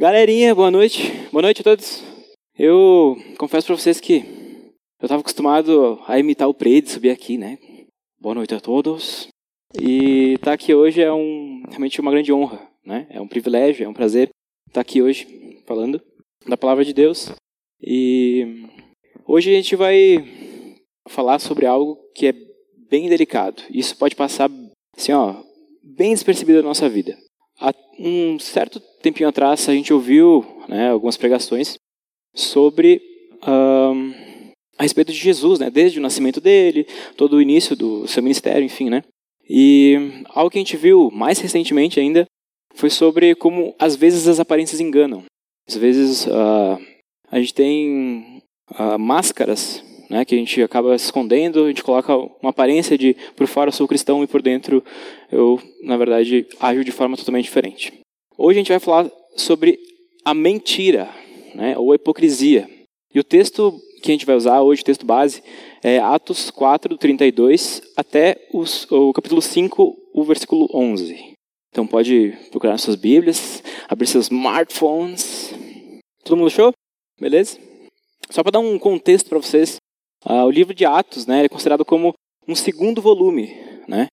Galerinha, boa noite. Boa noite a todos. Eu confesso para vocês que eu estava acostumado a imitar o Prede, subir aqui, né? Boa noite a todos. E estar tá aqui hoje é um, realmente uma grande honra, né? É um privilégio, é um prazer estar tá aqui hoje falando da palavra de Deus. E hoje a gente vai falar sobre algo que é bem delicado. Isso pode passar assim, ó, bem despercebido na nossa vida. Há um certo tempinho atrás a gente ouviu né, algumas pregações sobre um, a respeito de Jesus, né, desde o nascimento dele, todo o início do seu ministério, enfim, né. E algo que a gente viu mais recentemente ainda foi sobre como às vezes as aparências enganam. Às vezes uh, a gente tem uh, máscaras né, que a gente acaba se escondendo, a gente coloca uma aparência de por fora eu sou cristão e por dentro eu, na verdade, ajo de forma totalmente diferente. Hoje a gente vai falar sobre a mentira, né, ou a hipocrisia. E o texto que a gente vai usar hoje, o texto base, é Atos 4, 32 até os, o capítulo 5, o versículo 11. Então pode procurar nas suas Bíblias, abrir seus smartphones. Todo mundo show? Beleza? Só para dar um contexto para vocês, uh, o livro de Atos né, é considerado como um segundo volume. Né?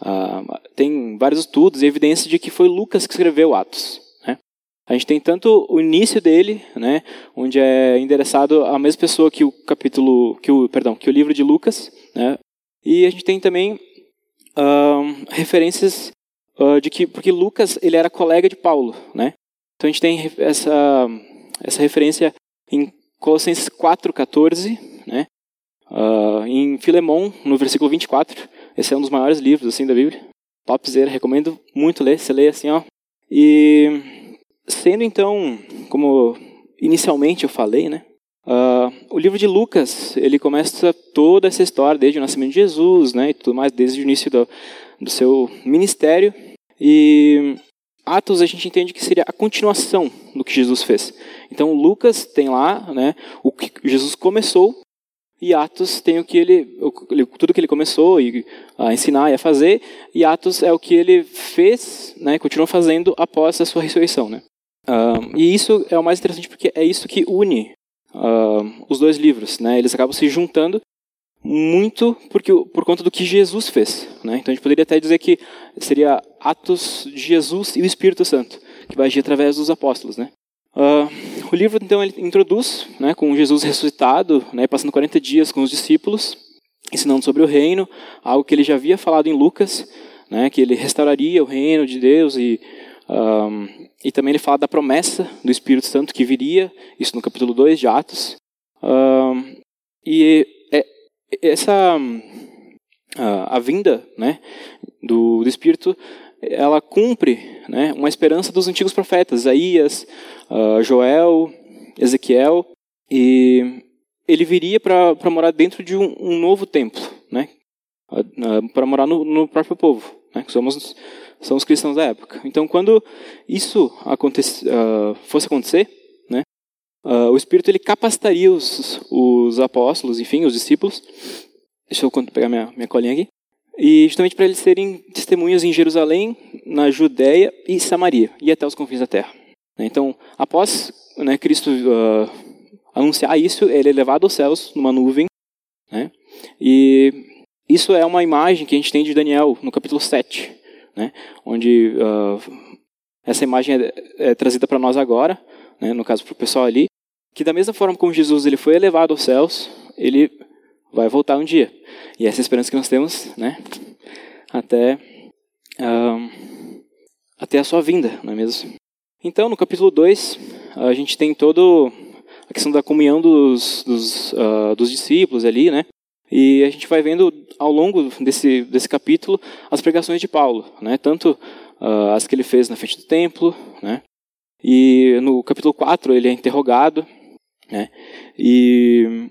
Uh, tem vários estudos e evidências de que foi Lucas que escreveu Atos. Né? A gente tem tanto o início dele, né, onde é endereçado à mesma pessoa que o capítulo, que o, perdão, que o livro de Lucas, né? E a gente tem também referências uh, de que porque Lucas ele era colega de Paulo, né? Então a gente tem essa essa referência em Colossenses 4:14, né? Uh, em Filemão, no versículo 24, esse é um dos maiores livros assim da Bíblia. Topzera, recomendo muito ler, você lê assim, ó. E sendo então, como inicialmente eu falei, né? Uh, o livro de Lucas, ele começa toda essa história desde o nascimento de Jesus, né, e tudo mais, desde o início do, do seu ministério. E Atos a gente entende que seria a continuação do que Jesus fez. Então Lucas tem lá, né, o que Jesus começou e Atos tem o que ele, tudo que ele começou a ensinar e a fazer, e Atos é o que ele fez, né, continua fazendo após a sua ressurreição, né. Uh, e isso é o mais interessante porque é isso que une os dois livros, né. Eles acabam se juntando muito porque, por conta do que Jesus fez, né. Então a gente poderia até dizer que seria Atos de Jesus e o Espírito Santo que vai agir através dos apóstolos, né. O livro, então, ele introduz né, com Jesus ressuscitado, né, passando 40 dias com os discípulos, ensinando sobre o reino, algo que ele já havia falado em Lucas, né, que ele restauraria o reino de Deus e, um, e também ele fala da promessa do Espírito Santo que viria, isso no capítulo 2 de Atos. Um, e é, essa a, a vinda né, do, do Espírito ela cumpre né, uma esperança dos antigos profetas, Isaías, uh, Joel, Ezequiel, e ele viria para morar dentro de um, um novo templo, né, uh, uh, para morar no, no, próprio povo, né, que somos, somos os cristãos da época. Então, quando isso acontece, fosse acontecer, né, o Espírito ele capacitaria os, os apóstolos, enfim, os discípulos. Deixa eu pegar minha, minha colinha aqui e justamente para eles serem testemunhas em Jerusalém, na Judéia e Samaria, e até os confins da terra. Então, após né, Cristo uh, anunciar isso, ele é levado aos céus numa nuvem, né, e isso é uma imagem que a gente tem de Daniel no capítulo 7, né, onde uh, essa imagem é, é trazida para nós agora, né, no caso para o pessoal ali, que da mesma forma como Jesus ele foi elevado aos céus, ele vai voltar um dia. E essa é a esperança que nós temos, né? Até, até a sua vinda, não é mesmo? Então, no capítulo 2, a gente tem todo a questão da comunhão dos, dos, uh, dos discípulos ali, né? E a gente vai vendo ao longo desse, desse capítulo as pregações de Paulo, né? Tanto uh, as que ele fez na frente do templo, né? E no capítulo 4 ele é interrogado, né? E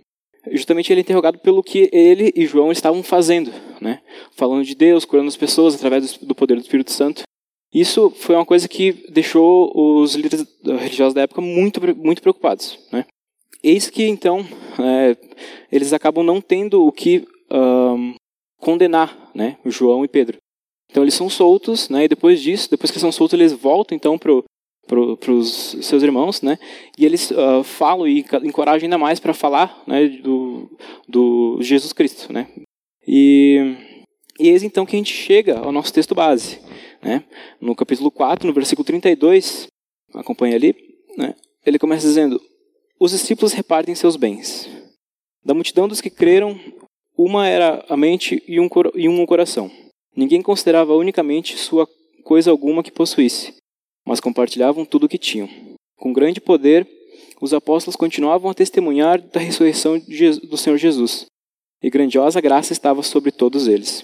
justamente ele é interrogado pelo que ele e João estavam fazendo, né? Falando de Deus, curando as pessoas através do poder do Espírito Santo. Isso foi uma coisa que deixou os líderes religiosos da época muito, muito preocupados, né? Eis que então é, eles acabam não tendo o que um, condenar, né? João e Pedro. Então eles são soltos, né? E depois disso, depois que são soltos, eles voltam então pro para os seus irmãos, né? E eles uh, falam e encorajam ainda mais para falar, né, do, do Jesus Cristo, né? E, e eis então que a gente chega ao nosso texto base, né? No capítulo 4, no versículo 32, acompanha ali, né? Ele começa dizendo: Os discípulos repartem seus bens. Da multidão dos que creram, uma era a mente e um, e um coração. Ninguém considerava unicamente sua coisa alguma que possuísse mas compartilhavam tudo o que tinham. Com grande poder, os apóstolos continuavam a testemunhar da ressurreição do Senhor Jesus, e grandiosa graça estava sobre todos eles.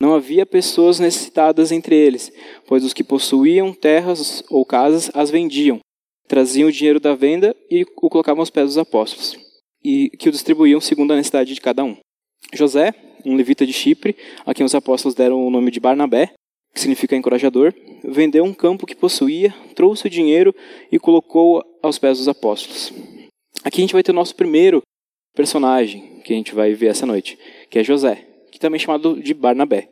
Não havia pessoas necessitadas entre eles, pois os que possuíam terras ou casas as vendiam, traziam o dinheiro da venda e o colocavam aos pés dos apóstolos, e que o distribuíam segundo a necessidade de cada um. José, um levita de Chipre, a quem os apóstolos deram o nome de Barnabé, que significa encorajador, vendeu um campo que possuía, trouxe o dinheiro e colocou aos pés dos apóstolos. Aqui a gente vai ter o nosso primeiro personagem que a gente vai ver essa noite, que é José, que também é chamado de Barnabé.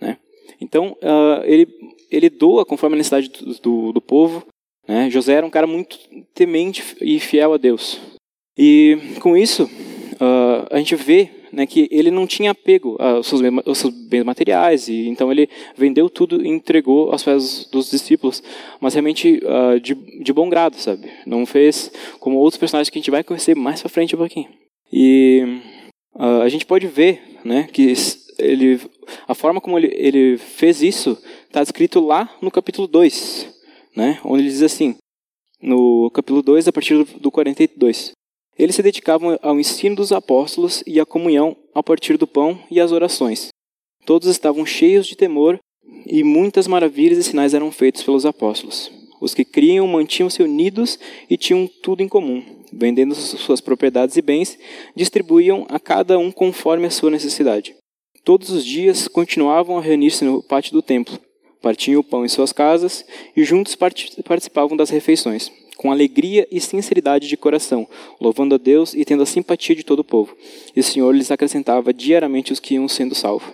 Né? Então, uh, ele, ele doa conforme a necessidade do, do, do povo. Né? José era um cara muito temente e fiel a Deus. E com isso, uh, a gente vê né, que ele não tinha apego aos seus, bens, aos seus bens materiais, e então ele vendeu tudo e entregou aos pés dos discípulos, mas realmente uh, de, de bom grado, sabe? Não fez como outros personagens que a gente vai conhecer mais para frente um pouquinho. E uh, a gente pode ver né, que ele, a forma como ele, ele fez isso está escrito lá no capítulo 2, né, onde ele diz assim, no capítulo 2, a partir do 42. Eles se dedicavam ao ensino dos apóstolos e à comunhão a partir do pão e às orações. Todos estavam cheios de temor e muitas maravilhas e sinais eram feitos pelos apóstolos. Os que criam mantinham-se unidos e tinham tudo em comum. Vendendo suas propriedades e bens, distribuíam a cada um conforme a sua necessidade. Todos os dias continuavam a reunir-se no pátio do templo, partiam o pão em suas casas e juntos participavam das refeições com alegria e sinceridade de coração, louvando a Deus e tendo a simpatia de todo o povo. E o Senhor lhes acrescentava diariamente os que iam sendo salvos.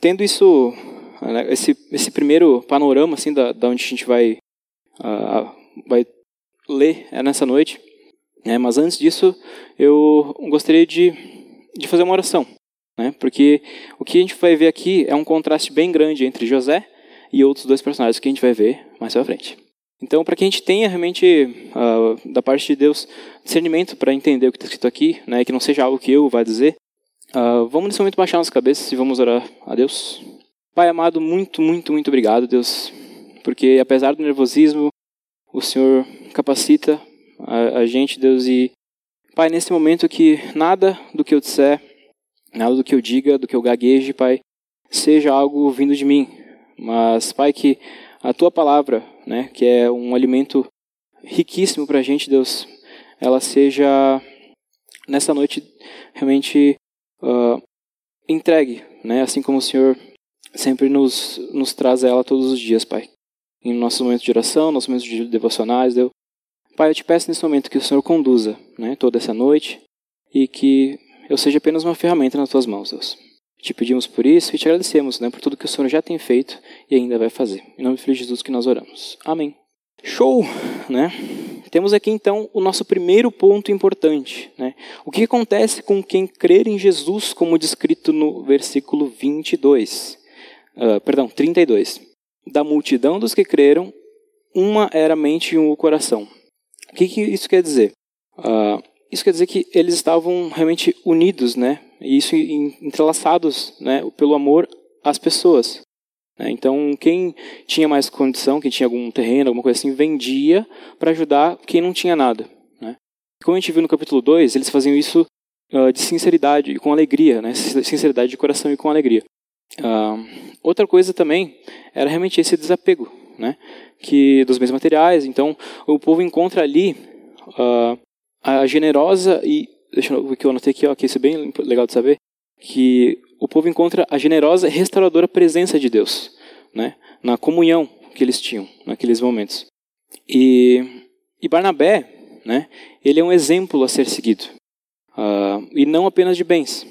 Tendo isso, né, esse, esse primeiro panorama assim da, da onde a gente vai, uh, vai ler é nessa noite, né, mas antes disso eu gostaria de, de fazer uma oração, né, porque o que a gente vai ver aqui é um contraste bem grande entre José e outros dois personagens que a gente vai ver mais pra frente. Então, para que a gente tenha realmente, uh, da parte de Deus, discernimento para entender o que está escrito aqui, né, que não seja algo que eu vá dizer, uh, vamos nesse momento baixar nossas cabeças e vamos orar a Deus. Pai amado, muito, muito, muito obrigado, Deus, porque apesar do nervosismo, o Senhor capacita a, a gente, Deus, e Pai, nesse momento que nada do que eu disser, nada do que eu diga, do que eu gagueje, Pai, seja algo vindo de mim, mas, Pai, que a tua palavra, né, que é um alimento riquíssimo para a gente, Deus, ela seja nessa noite realmente uh, entregue, né, assim como o Senhor sempre nos, nos traz ela todos os dias, Pai. Em nossos momentos de oração, nossos momentos de devocionais, Deus. Pai, eu te peço nesse momento que o Senhor conduza né, toda essa noite e que eu seja apenas uma ferramenta nas tuas mãos, Deus. Te pedimos por isso e te agradecemos né, por tudo que o Senhor já tem feito e ainda vai fazer. Em nome do Filho de Jesus que nós oramos. Amém. Show! Né? Temos aqui então o nosso primeiro ponto importante. Né? O que acontece com quem crer em Jesus, como descrito no versículo 22? Uh, ah, perdão, 32. Da multidão dos que creram, uma era a mente e um o coração. O que, que isso quer dizer? Uh, isso quer dizer que eles estavam realmente unidos, né? E isso entrelaçados, né? Pelo amor às pessoas. Né? Então, quem tinha mais condição, quem tinha algum terreno, alguma coisa assim, vendia para ajudar quem não tinha nada. Né? Como a gente viu no capítulo 2, eles faziam isso uh, de sinceridade e com alegria, né? Sinceridade de coração e com alegria. Uh, outra coisa também era realmente esse desapego, né? Que dos bens materiais. Então, o povo encontra ali uh, a generosa e deixa eu que eu anotei aqui, ó, que isso é bem legal de saber, que o povo encontra a generosa e restauradora presença de Deus, né, na comunhão que eles tinham naqueles momentos. E, e Barnabé, né, ele é um exemplo a ser seguido, uh, e não apenas de bens,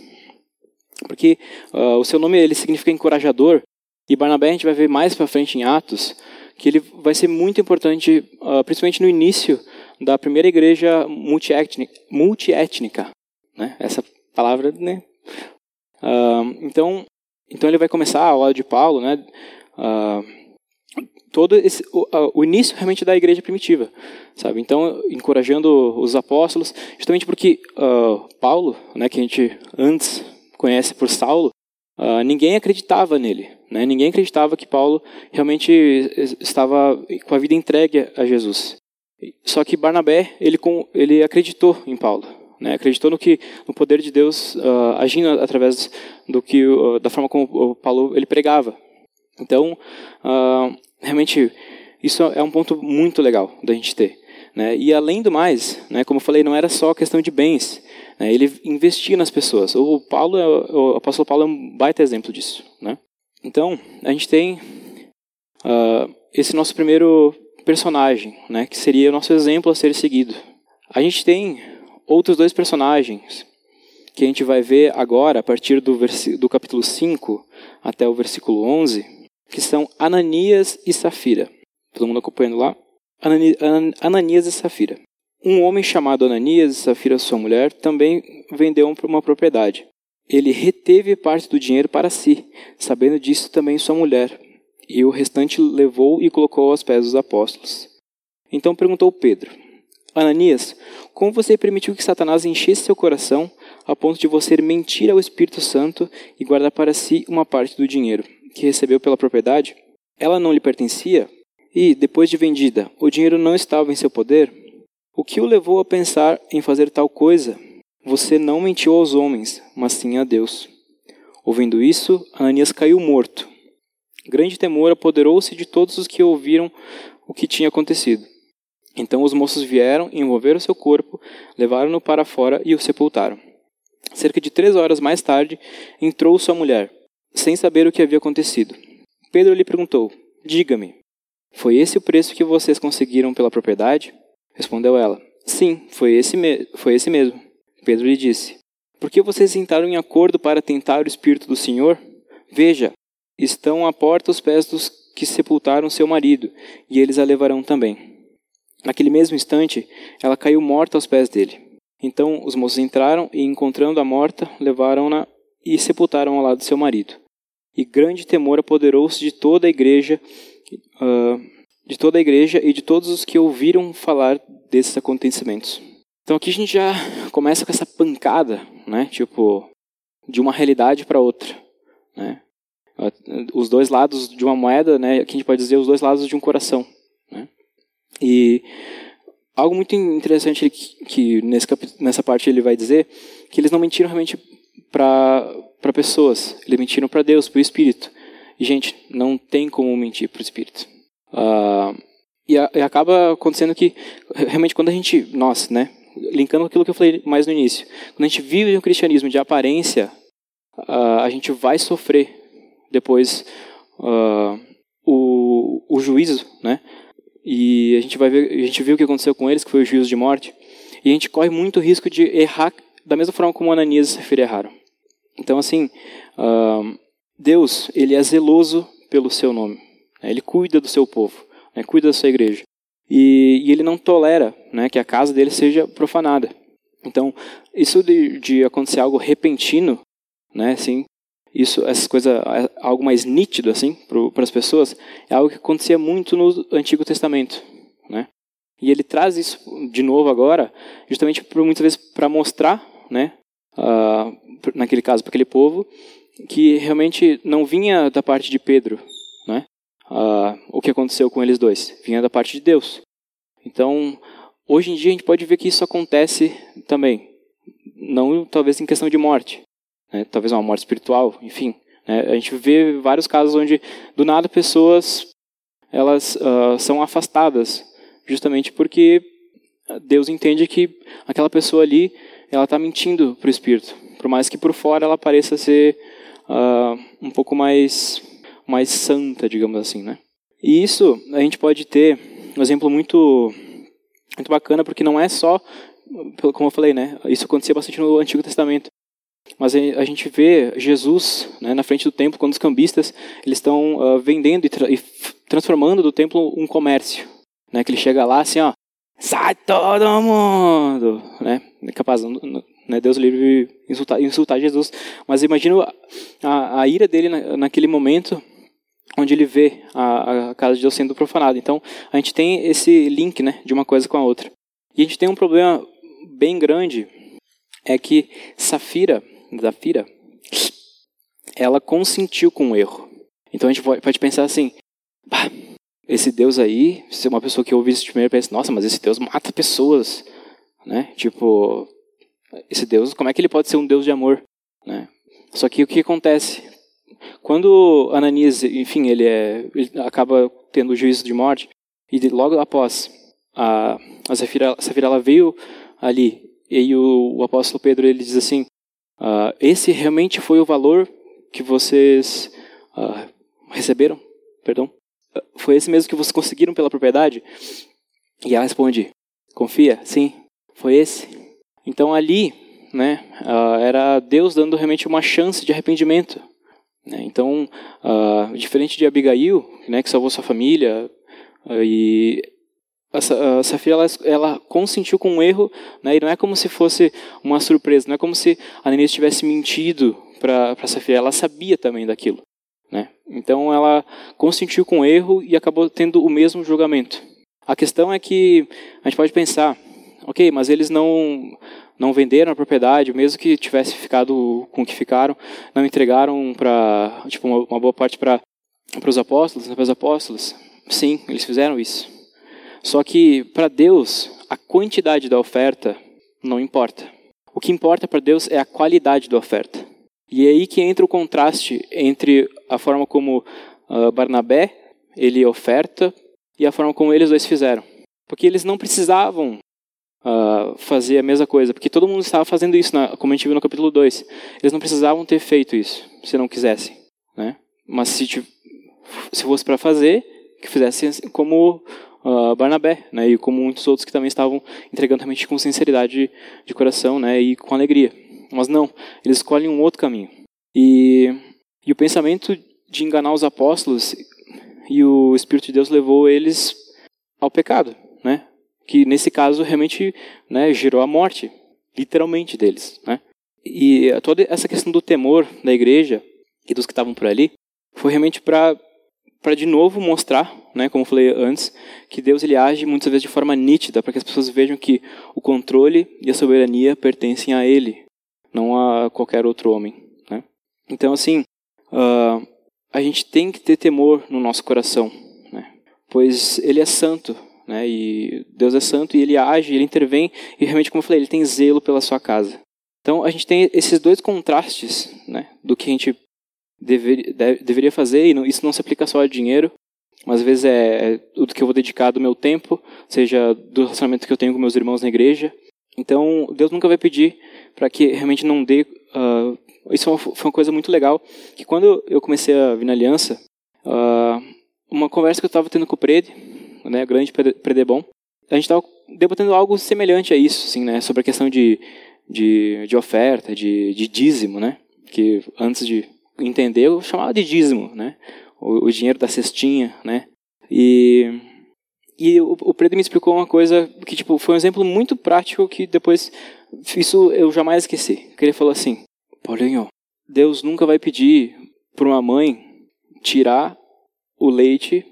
porque uh, o seu nome ele significa encorajador, e Barnabé a gente vai ver mais para frente em Atos que ele vai ser muito importante, uh, principalmente no início da primeira igreja multiétnica, multiétnica né? Essa palavra, né? Uh, então, então ele vai começar a aula de Paulo, né? Uh, todo esse, o, o, início realmente da igreja primitiva, sabe? Então, encorajando os apóstolos, justamente porque uh, Paulo, né, que a gente antes conhece por Saulo, uh, ninguém acreditava nele, né? Ninguém acreditava que Paulo realmente estava com a vida entregue a Jesus. Só que Barnabé, ele, ele acreditou em Paulo, né? Acreditou no que no poder de Deus uh, agindo através do que da forma como Paulo ele pregava. Então, realmente isso é um ponto muito legal da gente ter. Né? E além do mais, né, como eu falei, não era só questão de bens. Né? Ele investia nas pessoas. O Paulo, é, o apóstolo Paulo é um baita exemplo disso. Né? Então, a gente tem uh, esse nosso primeiro personagem, né, que seria o nosso exemplo a ser seguido. A gente tem outros dois personagens que a gente vai ver agora, a partir do, do capítulo 5 até o versículo 11, que são Ananias e Safira. Todo mundo acompanhando lá? Ananias e Safira. Um homem chamado Ananias e Safira, sua mulher, também vendeu uma propriedade. Ele reteve parte do dinheiro para si, sabendo disso também sua mulher, e o restante levou e colocou aos pés dos apóstolos. Então perguntou Pedro: Ananias, como você permitiu que Satanás enchesse seu coração a ponto de você mentir ao Espírito Santo e guardar para si uma parte do dinheiro? que recebeu pela propriedade, ela não lhe pertencia, e, depois de vendida, o dinheiro não estava em seu poder, o que o levou a pensar em fazer tal coisa? Você não mentiu aos homens, mas sim a Deus. Ouvindo isso, Ananias caiu morto. Grande temor apoderou-se de todos os que ouviram o que tinha acontecido. Então os moços vieram, envolveram seu corpo, levaram-no para fora e o sepultaram. Cerca de três horas mais tarde, entrou sua mulher, sem saber o que havia acontecido. Pedro lhe perguntou: Diga-me, foi esse o preço que vocês conseguiram pela propriedade? Respondeu ela: Sim, foi esse, foi esse mesmo. Pedro lhe disse: Por que vocês entraram em acordo para tentar o Espírito do Senhor? Veja, estão à porta os pés dos que sepultaram seu marido, e eles a levarão também. Naquele mesmo instante, ela caiu morta aos pés dele. Então os moços entraram e, encontrando-a morta, levaram-na e sepultaram ao lado de seu marido e grande temor apoderou-se de toda a igreja, uh, de toda a igreja e de todos os que ouviram falar desses acontecimentos. Então aqui a gente já começa com essa pancada, né? Tipo, de uma realidade para outra, né? Os dois lados de uma moeda, né? Aqui a gente pode dizer os dois lados de um coração, né? E algo muito interessante que, que nesse nessa parte ele vai dizer que eles não mentiram realmente para pessoas, eles mentiram para Deus, para o Espírito. E, gente, não tem como mentir para o Espírito. Uh, e, a, e, acaba acontecendo que, realmente, quando a gente, nós, né, linkando aquilo que eu falei mais no início, quando a gente vive um cristianismo de aparência, uh, a gente vai sofrer depois uh, o, o juízo, né? E a gente vai ver, a gente viu o que aconteceu com eles, que foi o juízo de morte. E a gente corre muito risco de errar da mesma forma como Ananias e Safira erraram. Então, assim, uh, Deus, ele é zeloso pelo seu nome. Né? Ele cuida do seu povo, né? cuida da sua igreja. E, e, ele não tolera né, que a casa dele seja profanada. Então, isso de, de acontecer algo repentino, né, assim, isso, essas coisas, algo mais nítido assim para as pessoas, é algo que acontecia muito no Antigo Testamento, né? E ele traz isso de novo agora, justamente por, muitas vezes para mostrar né, uh, naquele caso para aquele povo, que realmente não vinha da parte de Pedro, né, uh, o que aconteceu com eles dois, vinha da parte de Deus. Então, hoje em dia a gente pode ver que isso acontece também, não talvez em questão de morte, né, talvez uma morte espiritual, enfim. Né, a gente vê vários casos onde do nada pessoas elas uh, são afastadas, justamente porque Deus entende que aquela pessoa ali ela está mentindo para o espírito, por mais que por fora ela pareça ser uh, um pouco mais mais santa, digamos assim, né? E isso a gente pode ter um exemplo muito muito bacana porque não é só como eu falei, né? Isso acontecia bastante no Antigo Testamento. Mas a gente vê Jesus né, na frente do templo, quando os cambistas eles estão uh, vendendo e, e transformando do templo um comércio, né? Que ele chega lá assim, ó, sai todo mundo, né? É capaz, né? Deus livre insultar, insultar Jesus, mas imagina a, a ira dele na, naquele momento onde ele vê a, a, casa de Deus sendo profanada. Então, a gente tem esse link, né, de uma coisa com a outra. E a gente tem um problema bem grande, é que Safira, Zafira, ela consentiu com o erro. Então a gente pode pensar assim, esse Deus aí, se uma pessoa que ouve isso primeiro pensa, nossa, mas esse Deus mata pessoas, né? Tipo, esse Deus, como é que ele pode ser um Deus de amor, né? Só que o que acontece? Quando Ananias, enfim, ele, é, ele acaba tendo o juízo de morte, e logo após a, a Safira, ela veio ali, e o, o apóstolo Pedro ele diz assim, uh, esse realmente foi o valor que vocês uh, receberam? Perdão? foi esse mesmo que vocês conseguiram pela propriedade? E ela responde, confia, sim, foi esse. Então ali, né, uh, era Deus dando realmente uma chance de arrependimento. Né? Então, uh, diferente de Abigail, né, que salvou sua família, uh, e a Safira ela, ela consentiu com um erro, né, e não é como se fosse uma surpresa, não é como se a Nenê tivesse mentido para Safira, ela sabia também daquilo. Né? Então ela consentiu com o erro e acabou tendo o mesmo julgamento. A questão é que a gente pode pensar, ok, mas eles não não venderam a propriedade, mesmo que tivesse ficado com o que ficaram, não entregaram para tipo uma, uma, boa parte para para os apóstolos, né, para os apóstolos. Sim, eles fizeram isso. Só que para Deus a quantidade da oferta não importa. O que importa para Deus é a qualidade da oferta. E é aí que entra o contraste entre a forma como uh, Barnabé ele oferta e a forma como eles dois fizeram. Porque eles não precisavam uh, fazer a mesma coisa, porque todo mundo estava fazendo isso, na, como a gente viu no capítulo 2. Eles não precisavam ter feito isso, se não quisessem. Né? Mas se, se fosse para fazer, que fizessem assim, como uh, Barnabé, né? e como muitos outros que também estavam entregando realmente com sinceridade de, coração né? e com alegria. Mas não, eles escolhem um outro caminho. E, e o pensamento de enganar os apóstolos e o Espírito de Deus levou eles ao pecado, né? Que nesse caso realmente né, gerou a morte, literalmente deles, né? E toda essa questão do temor da igreja e dos que estavam por ali foi realmente para para de novo mostrar, né, como eu falei antes, que Deus ele age muitas vezes de forma nítida para que as pessoas vejam que o controle e a soberania pertencem a Ele, não a qualquer outro homem. Né? Então, assim, uh, a gente tem que ter temor no nosso coração, né? pois Ele é santo, né? e Deus é santo e Ele age, Ele intervém, e realmente, como eu falei, Ele tem zelo pela sua casa. Então, a gente tem esses dois contrastes né, do que a gente dever, deve, deveria fazer, e não, isso não se aplica só a dinheiro, mas às vezes é, é tudo que eu vou dedicar do meu tempo, seja do relacionamento que eu tenho com meus irmãos na igreja. Então, Deus nunca vai pedir para que realmente não dê. Uh, isso foi uma coisa muito legal, que quando eu comecei a vir na Aliança, uh, uma conversa que eu estava tendo com o Prede, né, o grande Predebon, a gente estava debatendo algo semelhante a isso, assim, né, sobre a questão de, de, de oferta, de, de dízimo, né, que antes de entender eu chamava de dízimo, né, o, o dinheiro da cestinha, né, e e o, o Pedro me explicou uma coisa que tipo foi um exemplo muito prático que depois isso eu jamais esqueci. Que ele falou assim: Paulinho, Deus nunca vai pedir para uma mãe tirar o leite,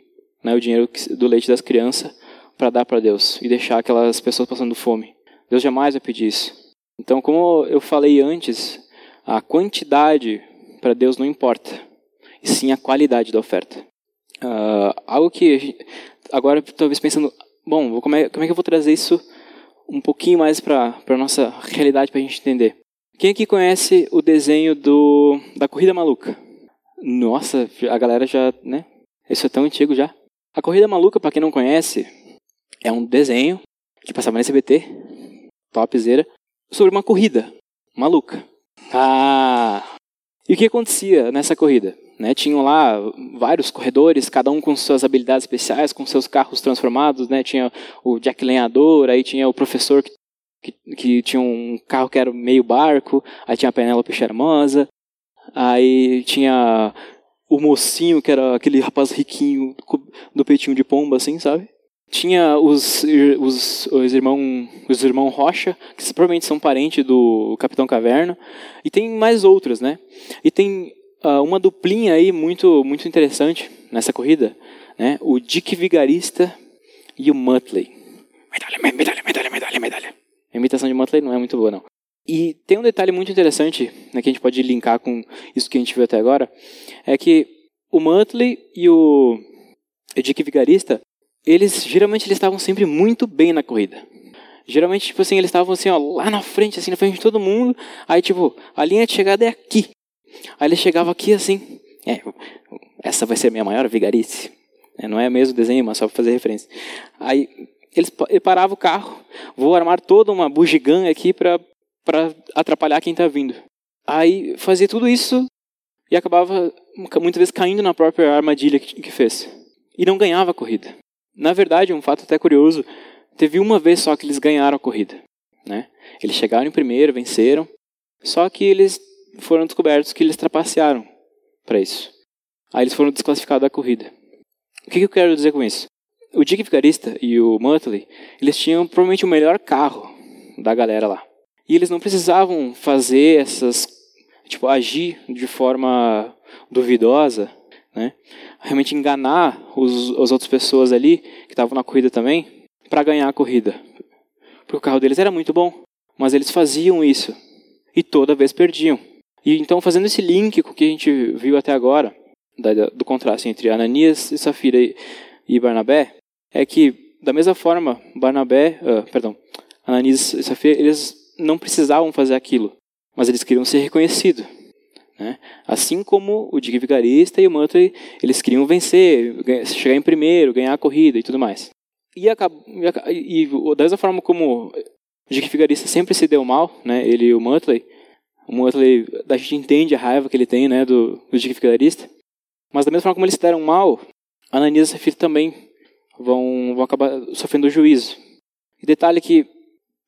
né, o dinheiro do leite das crianças para dar para Deus e deixar aquelas pessoas passando fome. Deus jamais vai pedir isso. Então, como eu falei antes, a quantidade para Deus não importa, e sim a qualidade da oferta. Uh, algo que agora talvez pensando, bom, como é, como é que eu vou trazer isso um pouquinho mais para a nossa realidade para a gente entender? Quem aqui conhece o desenho do da Corrida Maluca? Nossa, a galera já, né? Isso é tão antigo já. A Corrida Maluca, para quem não conhece, é um desenho que passava no SBT, topzera, sobre uma corrida maluca. Ah! E o que acontecia nessa corrida? Né? Tinham lá vários corredores, cada um com suas habilidades especiais, com seus carros transformados. Né? Tinha o Jack Lenhador, aí tinha o professor que, que, que tinha um carro que era meio barco, aí tinha a Penélope Charmosa, aí tinha o mocinho, que era aquele rapaz riquinho do peitinho de pomba, assim, sabe? Tinha os, os, os irmãos os irmão Rocha, que provavelmente são parentes do Capitão Caverna. E tem mais outros, né? E tem uh, uma duplinha aí muito, muito interessante nessa corrida, né? O Dick Vigarista e o Muttley. Medalha, medalha, medalha, medalha, medalha. A imitação de Muttley não é muito boa, não. E tem um detalhe muito interessante, né, que a gente pode linkar com isso que a gente viu até agora, é que o Muttley e o Dick Vigarista, eles geralmente eles estavam sempre muito bem na corrida. Geralmente, tipo assim, eles estavam assim, ó, lá na frente, assim, na frente de todo mundo. Aí, tipo, a linha de chegada é aqui. Aí ele chegava aqui assim, é, essa vai ser a minha maior vigarice. É, não é mesmo o desenho, mas só para fazer referência. Aí eles, ele parava o carro, vou armar toda uma bugiganga aqui para atrapalhar quem está vindo. Aí fazia tudo isso e acabava muitas vezes caindo na própria armadilha que, que fez. E não ganhava a corrida. Na verdade, um fato até curioso, teve uma vez só que eles ganharam a corrida. Né? Eles chegaram em primeiro, venceram, só que eles foram descobertos que eles trapacearam para isso. Aí eles foram desclassificados da corrida. O que, que eu quero dizer com isso? O Dick Vigarista e o Muttley, eles tinham provavelmente o melhor carro da galera lá. E eles não precisavam fazer essas, tipo, agir de forma duvidosa, né? Realmente enganar os, as outras pessoas ali que estavam na corrida também para ganhar a corrida. Porque o carro deles era muito bom, mas eles faziam isso e toda vez perdiam. E então fazendo esse link com o que a gente viu até agora, da, do contraste entre Ananias e Safira e, e Barnabé, é que da mesma forma Barnabé, uh, perdão, Ananias e Safira, eles não precisavam fazer aquilo, mas eles queriam ser reconhecidos. Né? Assim como o Dick Vigarista e o Muttley, eles queriam vencer, chegar em primeiro, ganhar a corrida e tudo mais. E, e, e da mesma forma como o Dick Vigarista sempre se deu mal, né, ele e o Muttley, o Muttley, a gente entende a raiva que ele tem né, do, do Dick Vigarista, mas da mesma forma como eles se deram mal, Ananias e Safira também vão, vão acabar sofrendo juízo. E detalhe que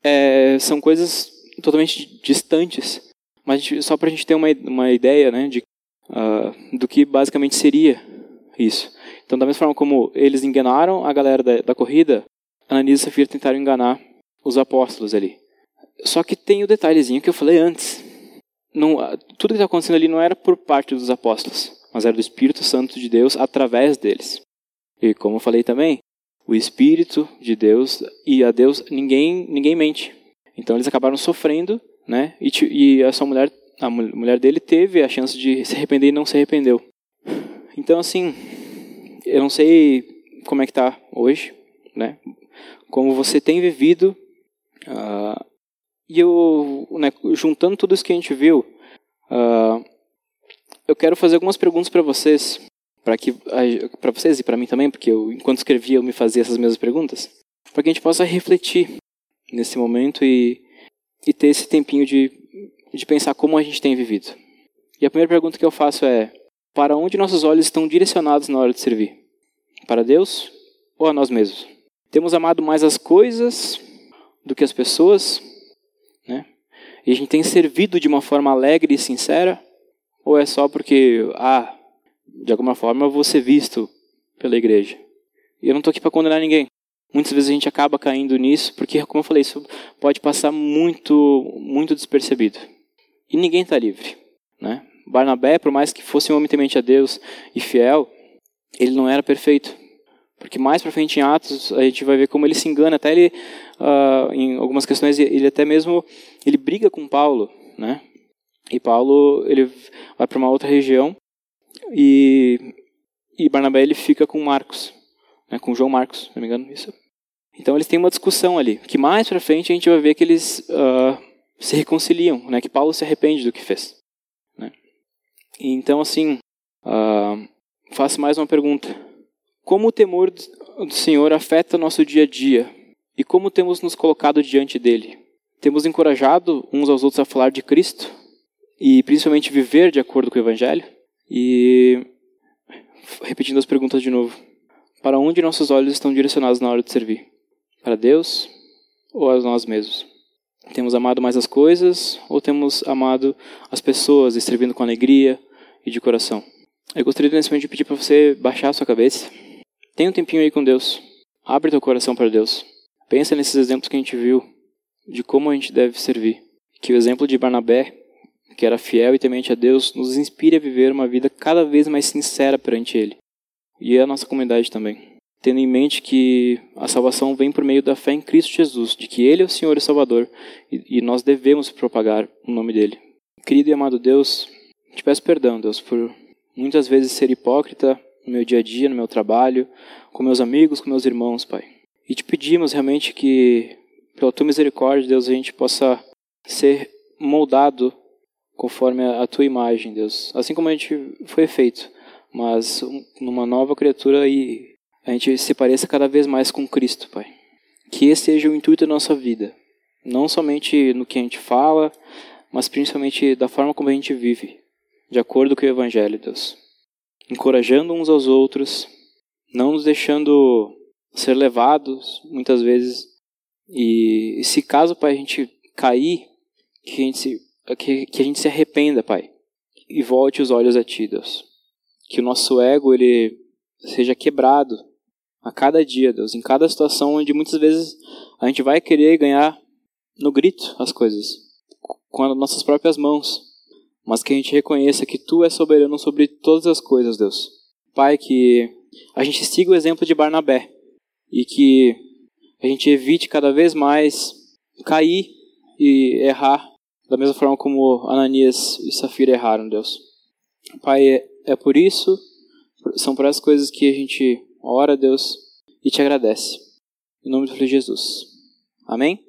é, são coisas totalmente distantes, mas só para a gente ter uma, uma ideia né, de, uh, do que basicamente seria isso. Então, da mesma forma como eles enganaram a galera da, da corrida, Ananias e Safira tentaram enganar os apóstolos ali. Só que tem o detalhezinho que eu falei antes. Não, tudo que está acontecendo ali não era por parte dos apóstolos, mas era do Espírito Santo de Deus através deles. E como eu falei também, o Espírito de Deus e a Deus ninguém ninguém mente. Então eles acabaram sofrendo, né? E, e essa mulher, a mulher dele teve a chance de se arrepender e não se arrependeu. Então assim, eu não sei como é que está hoje, né? Como você tem vivido uh, e eu, né, juntando tudo isso que a gente viu, uh, eu quero fazer algumas perguntas para vocês para que para vocês e para mim também, porque eu, enquanto escrevia eu me fazia essas mesmas perguntas, para que a gente possa refletir nesse momento e, e ter esse tempinho de, de pensar como a gente tem vivido. E a primeira pergunta que eu faço é: para onde nossos olhos estão direcionados na hora de servir? Para Deus ou a nós mesmos? Temos amado mais as coisas do que as pessoas, né? E a gente tem servido de uma forma alegre e sincera? Ou é só porque, ah, de alguma forma, eu vou ser visto pela igreja. E eu não estou aqui para condenar ninguém. Muitas vezes a gente acaba caindo nisso, porque, como eu falei, isso pode passar muito, muito despercebido. E ninguém está livre. Né? Barnabé, por mais que fosse um homem temente a Deus e fiel, ele não era perfeito. Porque mais para frente em Atos a gente vai ver como ele se engana, até ele uh, em algumas questões ele até mesmo ele briga com Paulo, né? E Paulo ele vai para uma outra região e, e Barnabé ele fica com Marcos, né, com João Marcos, se não me engano, isso. Então eles têm uma discussão ali, que mais para frente a gente vai ver que eles uh, se reconciliam, né, que Paulo se arrepende do que fez. Né. Então assim, uh, faço mais uma pergunta: como o temor do Senhor afeta nosso dia a dia e como temos nos colocado diante dele? Temos encorajado uns aos outros a falar de Cristo e principalmente viver de acordo com o Evangelho? E repetindo as perguntas de novo. Para onde nossos olhos estão direcionados na hora de servir? Para Deus ou a nós mesmos? Temos amado mais as coisas ou temos amado as pessoas e servindo com alegria e de coração? Eu gostaria nesse momento de pedir para você baixar a sua cabeça. Tenha um tempinho aí com Deus. Abre teu coração para Deus. Pensa nesses exemplos que a gente viu de como a gente deve servir. Que o exemplo de Barnabé, que era fiel e temente a Deus, nos inspire a viver uma vida cada vez mais sincera perante Ele. E a nossa comunidade também. Tendo em mente que a salvação vem por meio da fé em Cristo Jesus, de que Ele é o Senhor e Salvador, e, nós devemos propagar o nome dele. Querido e amado Deus, te peço perdão, Deus, por muitas vezes ser hipócrita no meu dia a dia, no meu trabalho, com meus amigos, com meus irmãos, Pai. E te pedimos realmente que, pela tua misericórdia, Deus, a gente possa ser moldado conforme a tua imagem, Deus. Assim como a gente foi feito, mas numa nova criatura e a gente se pareça cada vez mais com Cristo, Pai. Que esse seja o intuito da nossa vida. Não somente no que a gente fala, mas principalmente da forma como a gente vive de acordo com o Evangelho, Deus. Encorajando uns aos outros, não nos deixando ser levados, muitas vezes. E se caso, Pai, a gente cair, que a gente se, que, que a gente se arrependa, Pai, e volte os olhos a Ti, Deus. Que o nosso ego, ele seja quebrado a cada dia, Deus, em cada situação onde muitas vezes a gente vai querer ganhar no grito as coisas, com as nossas próprias mãos mas que a gente reconheça que Tu és soberano sobre todas as coisas, Deus. Pai, que a gente siga o exemplo de Barnabé e que a gente evite cada vez mais cair e errar da mesma forma como Ananias e Safira erraram, Deus. Pai, é, por isso, são por essas coisas que a gente ora, Deus, e te agradece. Em nome do Filho de Jesus. Amém?